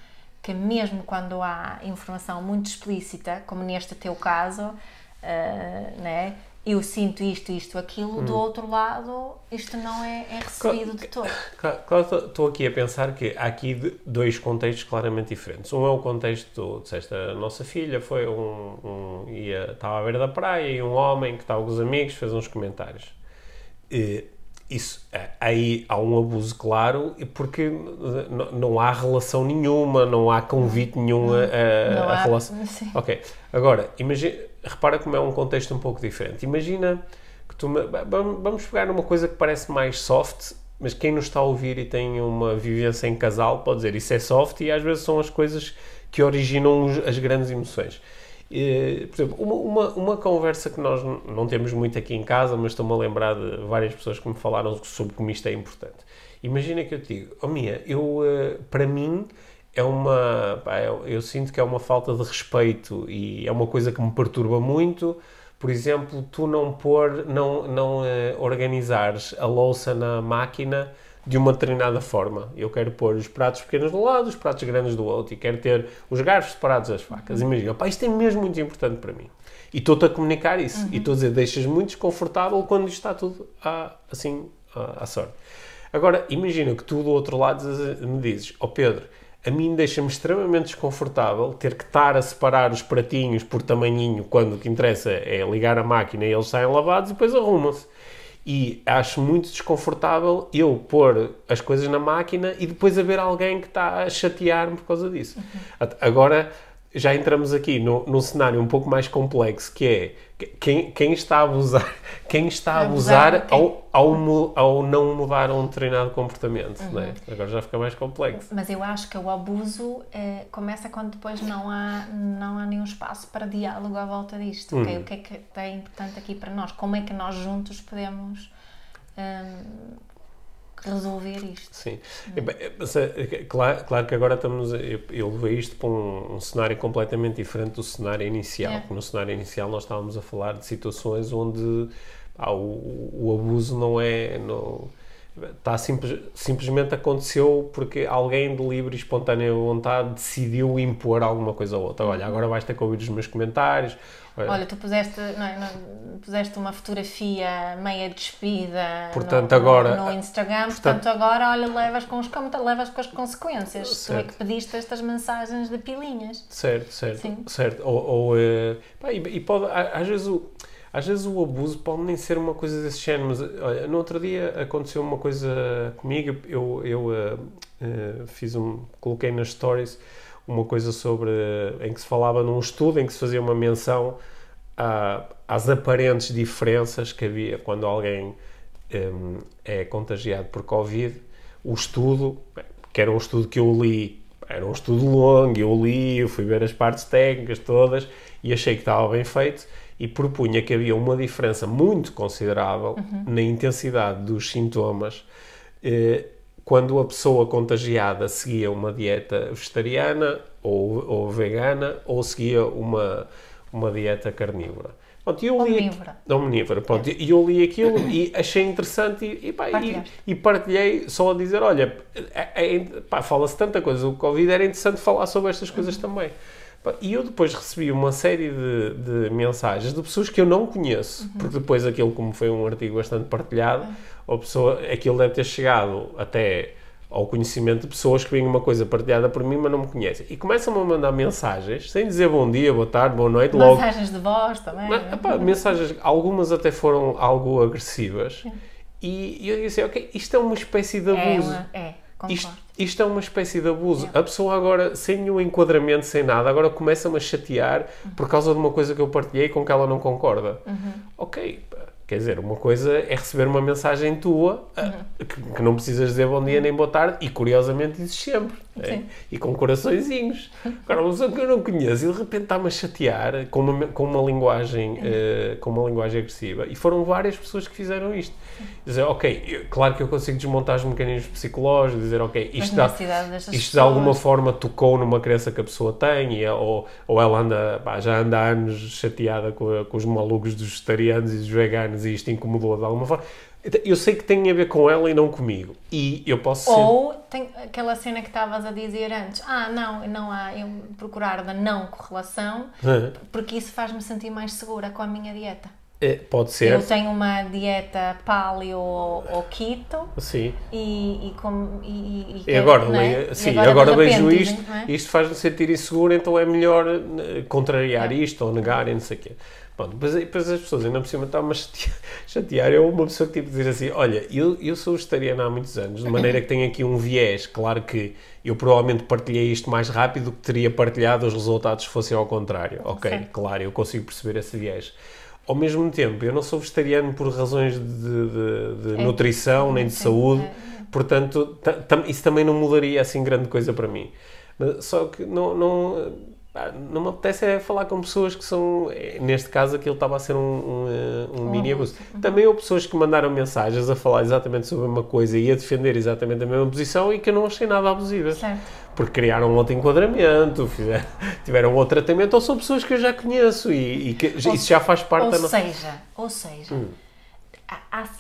que mesmo quando há informação muito explícita, como neste teu caso, eh, né? Eu sinto isto, isto, aquilo, do outro lado isto não é, é recebido de todo. Claro, claro, estou aqui a pensar que há aqui dois contextos claramente diferentes. Um é o contexto, tu disseste, a nossa filha foi um, um ia, estava à beira da praia e um homem que estava com os amigos fez uns comentários. E isso, é, aí há um abuso claro porque não há relação nenhuma, não há convite nenhum a, a- Não a há- relação. sim. Ok, agora, imagina, repara como é um contexto um pouco diferente. Imagina que tu. vamos pegar numa coisa que parece mais soft, mas quem nos está a ouvir e tem uma vivência em casal pode dizer isso é soft e às vezes são as coisas que originam as grandes emoções. Por exemplo, uma, uma, uma conversa que nós não temos muito aqui em casa, mas estou-me a lembrar de várias pessoas que me falaram sobre como isto é importante. Imagina que eu te digo, oh Mia, eu, eh, para mim é uma. pá, eu, eu sinto que é uma falta de respeito e é uma coisa que me perturba muito. Por exemplo, tu não pôr, não, não eh, organizares a louça na máquina de uma determinada forma. Eu quero pôr os pratos pequenos de um lado, os pratos grandes do outro e quero ter os garfos separados das facas. Imagina, pá, isto é mesmo muito importante para mim. E estou-te a comunicar isso. E estou a dizer, deixas muito desconfortável quando isto está tudo à, assim à, à sorte. Agora, imagina que tu do outro lado me dizes, ó Pedro, a mim deixa-me extremamente desconfortável ter que estar a separar os pratinhos por tamanhinho quando o que interessa é ligar a máquina e eles saem lavados e depois arrumam-se. E acho muito desconfortável eu pôr as coisas na máquina e depois haver alguém que está a chatear-me por causa disso. At- Agora já entramos aqui no, num cenário um pouco mais complexo que é que- quem, quem está a abusar, quem está a Abusar abusar ao, ao, ao não mudar um determinado comportamento. não é? Agora já fica mais complexo. Mas eu acho que o abuso eh, começa quando depois não há, não há nenhum espaço para diálogo à volta disto. ok? O que é que é importante aqui para nós? Como é que nós juntos podemos hum, resolver isto. Sim. Mas, é, claro, claro que agora estamos. Eu, eu levei isto para um, um, cenário completamente diferente do cenário inicial. É. no cenário inicial nós estávamos a falar de situações onde pá, o, o, abuso não é. Não, está simples, simplesmente aconteceu porque alguém de livre e espontânea vontade decidiu impor alguma coisa ou outra. Olha, agora vais ter que ouvir os meus comentários. Olha, Olha tu puseste, não, é, não, puseste uma fotografia meia despida portanto, no, agora, no, Instagram, portanto, portanto, agora olha, levas com, os, levas com as consequências. Certo. Tu é que pediste estas mensagens de pilinhas. Certo, certo. Sim. certo. Ou, ou uh, pá, e, e, pode, às vezes o às vezes o abuso pode nem ser uma coisa desse género, mas olha, no outro dia aconteceu uma coisa comigo, eu, eu uh, uh, fiz um, coloquei nas stories uma coisa sobre, em que se falava num estudo em que se fazia uma menção a, às aparentes diferenças que havia quando alguém um, é contagiado por Covid, o estudo, que era um estudo que eu li, era um estudo longo, eu li, eu fui ver as partes técnicas todas e achei que estava bem feito e propunha que havia uma diferença muito considerável uhum. na intensidade dos sintomas eh, quando a pessoa contagiada seguia uma dieta vegetariana ou, ou vegana ou seguia uma, uma dieta carnívora. Pronto, eu li omnívora. Omnívora. Pronto, é. E eu li aquilo e achei interessante e, e, pá, e, e, partilhei só a dizer, olha, é, é, fala-se tanta coisa do Covid, era interessante falar sobre estas coisas uhum. também. E eu depois recebi uma série de, de, mensagens de pessoas que eu não conheço, uhum. porque depois aquilo, como foi um artigo bastante partilhado, uhum. a pessoa, aquilo deve ter chegado até ao conhecimento de pessoas que veem uma coisa partilhada por mim, mas não me conhecem. E começam-me a mandar mensagens, sem dizer bom dia, boa tarde, boa noite, logo. Mensagens de voz também. Mas, né? epá, mensagens, algumas até foram algo agressivas. E, e eu disse, ok, isto é uma espécie de abuso. É, uma, é. Isto, isto, é uma espécie de abuso. É. A pessoa agora, sem nenhum enquadramento, sem nada, agora começa-me a chatear por causa de uma coisa que eu partilhei com que ela não concorda. Uhum. Ok, Quer dizer, uma coisa é receber uma mensagem tua uhum. que, que, não precisas dizer bom dia nem boa tarde e curiosamente dizes sempre. É? E com coraçõezinhos. Agora, uma pessoa que eu não conheço e de repente está-me a chatear com uma, com uma, linguagem, uh, com uma linguagem agressiva. E foram várias pessoas que fizeram isto. Dizer, ok, eu, claro que eu consigo desmontar os mecanismos psicológicos, dizer, ok, isto, dá, isto de alguma forma tocou numa crença que a pessoa tem, e, ou, ou ela anda, pá, já anda há anos chateada com, com os malucos dos vegetarianos e dos veganos e isto incomodou de alguma forma eu sei que tem a ver com ela e não comigo. E eu posso ser... Ou tem aquela cena que estavas a dizer antes. Ah, não, não há... Eu procurar da não correlação porque isso faz-me sentir mais segura com a minha dieta. É, pode ser. Eu tenho uma dieta paleo ou keto. Sim. E, e, com, e, e, e agora, é? sim, agora, agora vejo isto, é? isto faz-me sentir inseguro, então é melhor eh, contrariar é. isto ou negar e não sei o quê. Pronto, depois, depois as pessoas ainda por cima estavam a chatear, chatear. Eu, uma pessoa que tipo dizer assim: Olha, eu, eu sou vegetariano há muitos anos, de maneira que tenho aqui um viés. Claro que eu provavelmente partilhei isto mais rápido do que teria partilhado os resultados fossem ao contrário. Ok, Sim. claro, eu consigo perceber esse viés. Ao mesmo tempo, eu não sou vegetariano por razões de, de, de é. nutrição nem de saúde, é. portanto, isso também não mudaria assim grande coisa para mim. Só que não, não não me apetece é falar com pessoas que são, neste caso aquilo estava a ser um, um, eh, um mini abuso. Uhum. Também houve pessoas que mandaram mensagens a falar exatamente sobre uma coisa e a defender exatamente a mesma posição e que eu não achei nada abusiva. Certo. Porque criaram outro enquadramento, fizeram, tiveram outro tratamento, ou são pessoas que eu já conheço e, e que ou, isso já faz parte ou da Ou seja, ou seja, hum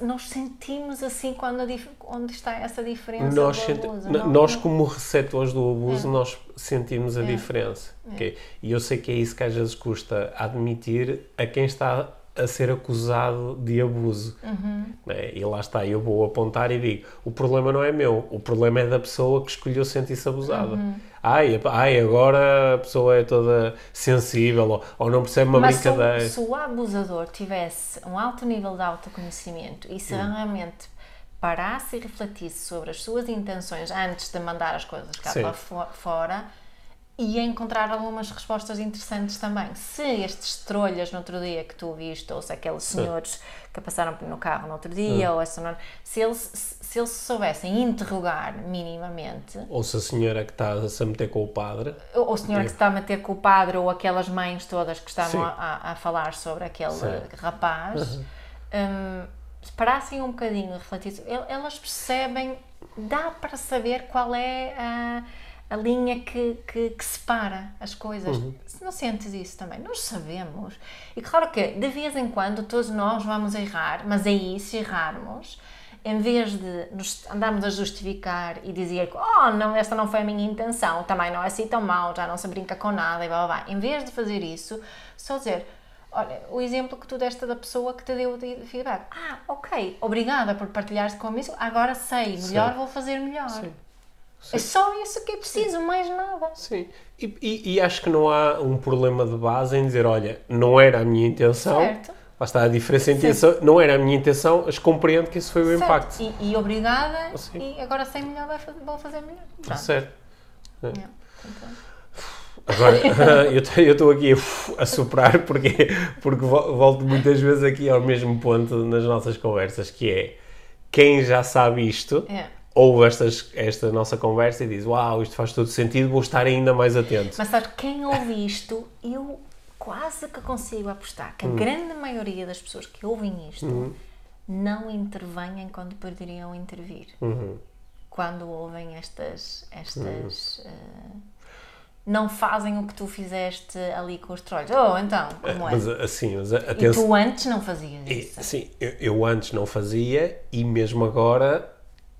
nós sentimos assim quando onde está essa diferença nós, senti abuso, não, nós como receptores do abuso é. nós sentimos a é. diferença é. Okay? e eu sei que é isso que às vezes custa admitir a quem está a ser acusado de abuso uhum. Né? e lá está, eu vou apontar e digo o problema não é meu, o problema é da pessoa que escolheu sentir-se abusada uhum ai, ai, agora a pessoa é toda sensível ou, ou não percebe uma Mas brincadeira. Se, se o abusador tivesse um alto nível de autoconhecimento e se hum. realmente parasse e refletisse sobre as suas intenções antes de mandar as coisas cá Sim. para fora, ia encontrar algumas respostas interessantes também. Se estes trolhas no outro dia que tu viste, ou se aqueles senhores que passaram no carro no outro dia, hum. ou essa, se eles se eles soubessem interrogar minimamente. Ou se a senhora que está a se meter com o padre. Ou a senhora é. que se está a meter com o padre, ou aquelas mães todas que estavam a, a, falar sobre aquele Sim. rapaz. Uhum. Um, se parassem um bocadinho e refletissem, el- elas percebem, dá para saber qual é a, a linha que, que, que separa as coisas. Se não sentes isso também, nós sabemos. E claro que de vez em quando todos nós vamos errar, mas aí se errarmos, em vez de nos andarmos a justificar e dizer que, oh, não, esta não foi a minha intenção, também não é assim tão mal, já não se brinca com nada e blá blá blá. Em vez de fazer isso, só dizer, olha, o exemplo que tu deste da pessoa que te deu de feedback. Ah, ok, obrigada por partilhares comigo agora sei, melhor Sim. vou fazer melhor. Sim. É só isso que é preciso, mais nada. Sim. E, e- e acho que não há um problema de base em dizer, olha, não era a minha intenção. Certo. Lá está a diferença em intenção. Não era a minha intenção, mas compreendo que isso foi o Certo. impacto. E, e obrigada, Sim. e agora sei melhor, vou fazer melhor. Pronto. Certo. Yeah. Então, Agora, eu estou aqui a soprar porque, porque vo- volto muitas vezes aqui ao mesmo ponto nas nossas conversas, que é quem já sabe isto, é. Ouve estas, esta nossa conversa e diz, uau, isto faz todo sentido, vou estar ainda mais atento. Mas sabe, quem ouve isto, eu quase que consigo apostar que a grande maioria das pessoas que ouvem isto não intervêm quando poderiam intervir. Uhum. Quando ouvem estas. estas eh, não fazem o que tu fizeste ali com os trolls. Oh, então, como é? Mas assim, mas a- E atenção. tu antes não fazias E, isso. sim, eu, eu antes não fazia e mesmo agora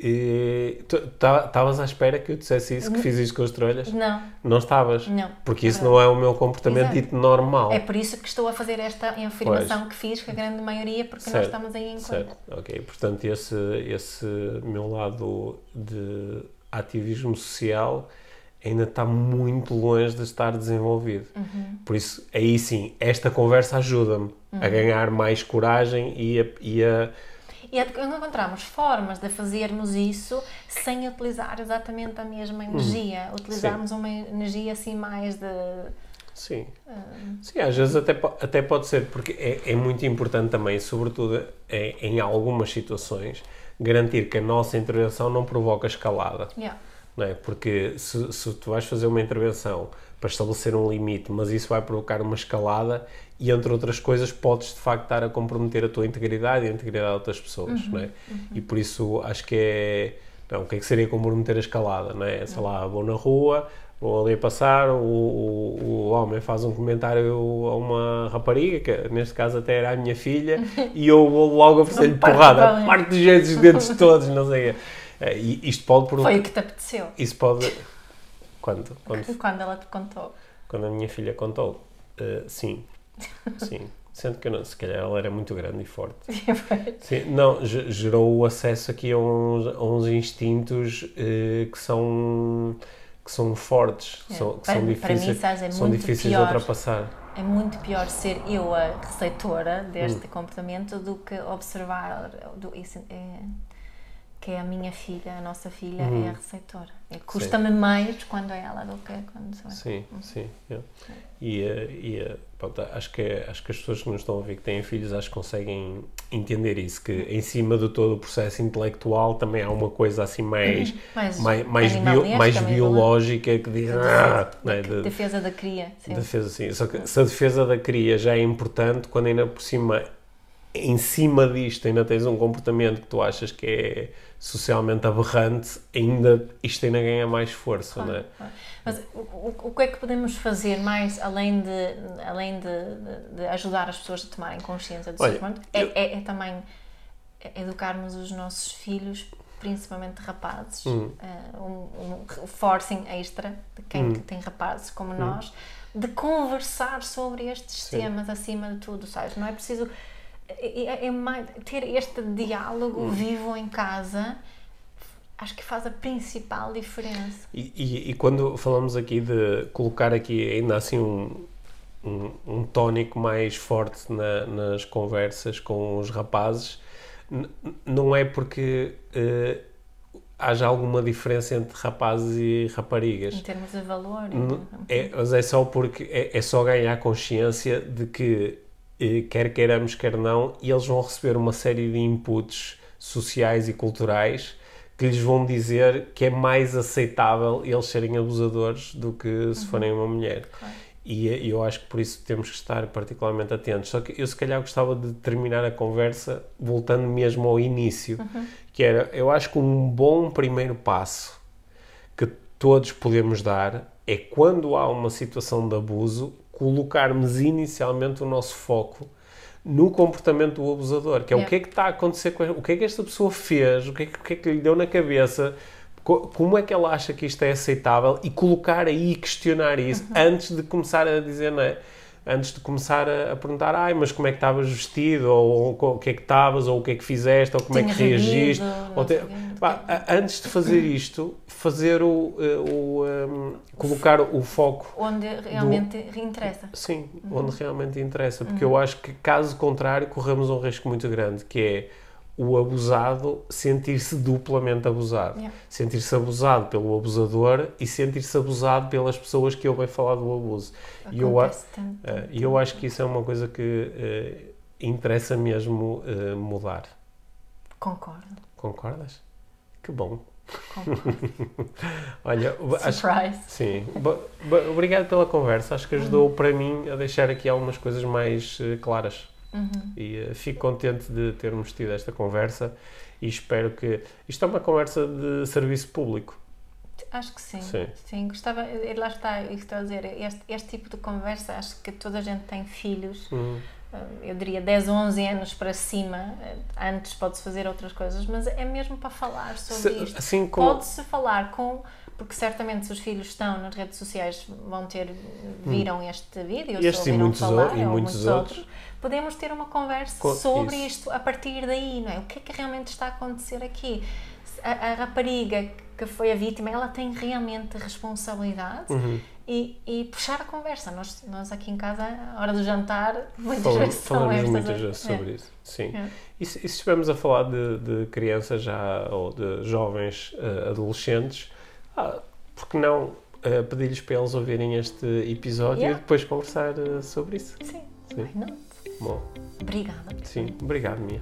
estavas à espera que eu dissesse isso, que fiz isto com as trolhas? Não. Não estavas? Não, Porque isso não é o meu comportamento Exato. dito normal. É por isso que estou a fazer esta afirmação que fiz, que a grande maioria, porque nós Certo, estamos aí em conta. Certo, ok. Portanto, esse, esse meu lado de ativismo social ainda está muito longe de estar desenvolvido. Uhum. Por isso, aí sim, esta conversa ajuda-me Uhum. a ganhar mais coragem e a, e a- E é encontramos formas de fazermos isso sem utilizar exatamente a mesma energia. Utilizarmos uma energia assim mais de. Sim. Ah. Sim, às vezes até, até pode ser, porque é, é muito importante também, sobretudo em, em algumas situações, garantir que a nossa intervenção não provoca escalada. Yeah. Não é? Porque se, se tu vais fazer uma intervenção para estabelecer um limite, mas isso vai provocar uma escalada e, entre outras coisas, podes de facto estar a comprometer a tua integridade e a integridade de outras pessoas. Não é? E por isso acho que é. Não, o que é que seria comprometer a escalada? Não é? Sei lá, vou na rua, vou ali a passar, o, o, o homem faz um comentário a uma rapariga, que neste caso até era a minha filha, e eu vou logo oferecer-lhe porrada, parte dos jeitos os dentes todos, não sei o quê. Eh, E isto pode provocar. Foi o que te apeteceu. Isso pode. Quando? Quando, Quando ela te contou. quando a minha filha contou? Uh, sim. Sim. Sendo que eu não, se calhar ela era muito grande e forte. Sim, não, ge- gerou o acesso aqui a uns, a uns instintos eh, que são que são fortes, que É. são, que Para- são para mim, difíceis, é são difíceis pior. de ultrapassar. É muito pior ser eu a receptora Hum. deste comportamento do que observar do, isso, é, que é a minha filha, a nossa filha Uhum. é a receptora. É, Custa-me mais quando é ela do que quando sou eu. Sim, sim. é. E, eh, e eh, pronto, acho, que, acho que as pessoas que nos estão a ouvir que têm filhos acho que conseguem entender isso, que em cima de todo o processo intelectual também há uma coisa assim mais, Mais mais, mais, bio- mais mesmo, biológica que diz ah, é? De- Defesa da cria. Sim. defesa sim. Só que se a defesa da cria já é importante, quando ainda por cima, em cima disto, ainda tens um comportamento que tu achas que é socialmente aberrante, ainda isto ainda ganha mais força, não é? Claro. Mas o, o, que é que podemos fazer mais além de, além de, de- ajudar as pessoas a tomarem consciência do Olha? É, eu- é, é também educarmos os nossos filhos, principalmente rapazes, Hum. eh, um, um forcing extra de quem que tem rapazes como nós, de conversar sobre estes Sim. temas acima de tudo, sabes? Não é preciso é, é- é mais, ter este diálogo vivo em casa. Acho que faz a principal diferença. E, e- e quando falamos aqui de colocar aqui ainda assim um, um, um tónico mais forte na- nas conversas com os rapazes, não é porque eh, haja alguma diferença entre rapazes e raparigas. Em termos de valor. N- É, mas é só porque é, é só ganhar consciência de que quer queiramos, quer não, e eles vão receber uma série de inputs sociais e culturais que lhes vão dizer que é mais aceitável eles serem abusadores do que se forem uma mulher. Claro. E e eu acho que por isso temos que estar particularmente atentos. Só que eu, se calhar, gostava de terminar a conversa voltando mesmo ao início, que era: eu acho que um bom primeiro passo que todos podemos dar é quando há uma situação de abuso, colocarmos inicialmente o nosso foco no comportamento do abusador, que é o Yeah. que é que está a acontecer com o que é que esta pessoa fez, o que é que, o que, é que lhe deu na cabeça, co- como é que ela acha que isto é aceitável e colocar aí e questionar isso antes de começar a dizer, não é? Antes de começar a, a perguntar, ai, mas como é que estavas vestido, ou, ou o que é que estavas, ou o que é que fizeste, ou como é que reagiste. te- a- antes de fazer isto, fazer o, eh, o, ehm, colocar o foco Onde realmente interessa. Sim, Uhum. onde realmente interessa, porque eu acho que caso contrário corremos um risco muito grande, que é o abusado sentir-se duplamente abusado. Yeah. Sentir-se abusado pelo abusador e sentir-se abusado pelas pessoas que ouvem falar do abuso. E eu, Acontece tanto. eh, eu acho que isso é uma coisa que eh, interessa mesmo eh, mudar. Concordo. Concordas? Que bom. Olha, acho, Surprise. Sim, obrigado pela conversa. Acho que ajudou para mim a deixar aqui algumas coisas mais eh, claras. Uhum. E eh, fico contente de termos tido esta conversa e espero que. Isto é uma conversa de serviço público. Acho que sim. Sim. gostava. eh, Lá está, estou a dizer. Este, este tipo de conversa, acho que toda a gente tem filhos. Hum, eh, Eu diria 10 ou 11 anos para cima. Antes pode-se fazer outras coisas, mas é mesmo para falar sobre se- isto. assim. Pode-se falar com. Porque certamente se os filhos estão nas redes sociais vão ter, viram este vídeo, se Este e ouviram muitos falar, o- e ou muitos outros. Podemos ter uma conversa Co- sobre isso. isto a partir daí, não é? O que é que realmente está a acontecer aqui? A, a rapariga que foi a vítima, ela tem realmente responsabilidade Uhum. e, e puxar a conversa. Nós, nós aqui em casa, à hora do jantar, muitas Falamos, vezes falamos estas muitas as- vezes sobre é. isso. Sim. É. E se, e se estivermos a falar de, de crianças já ou de jovens eh, adolescentes, ah, por que não eh, pedir-lhes para eles ouvirem este episódio Yeah. e depois conversar eh, sobre isso? Sim, Sim. not? Bom, Obrigada. sim, obrigado, Mia.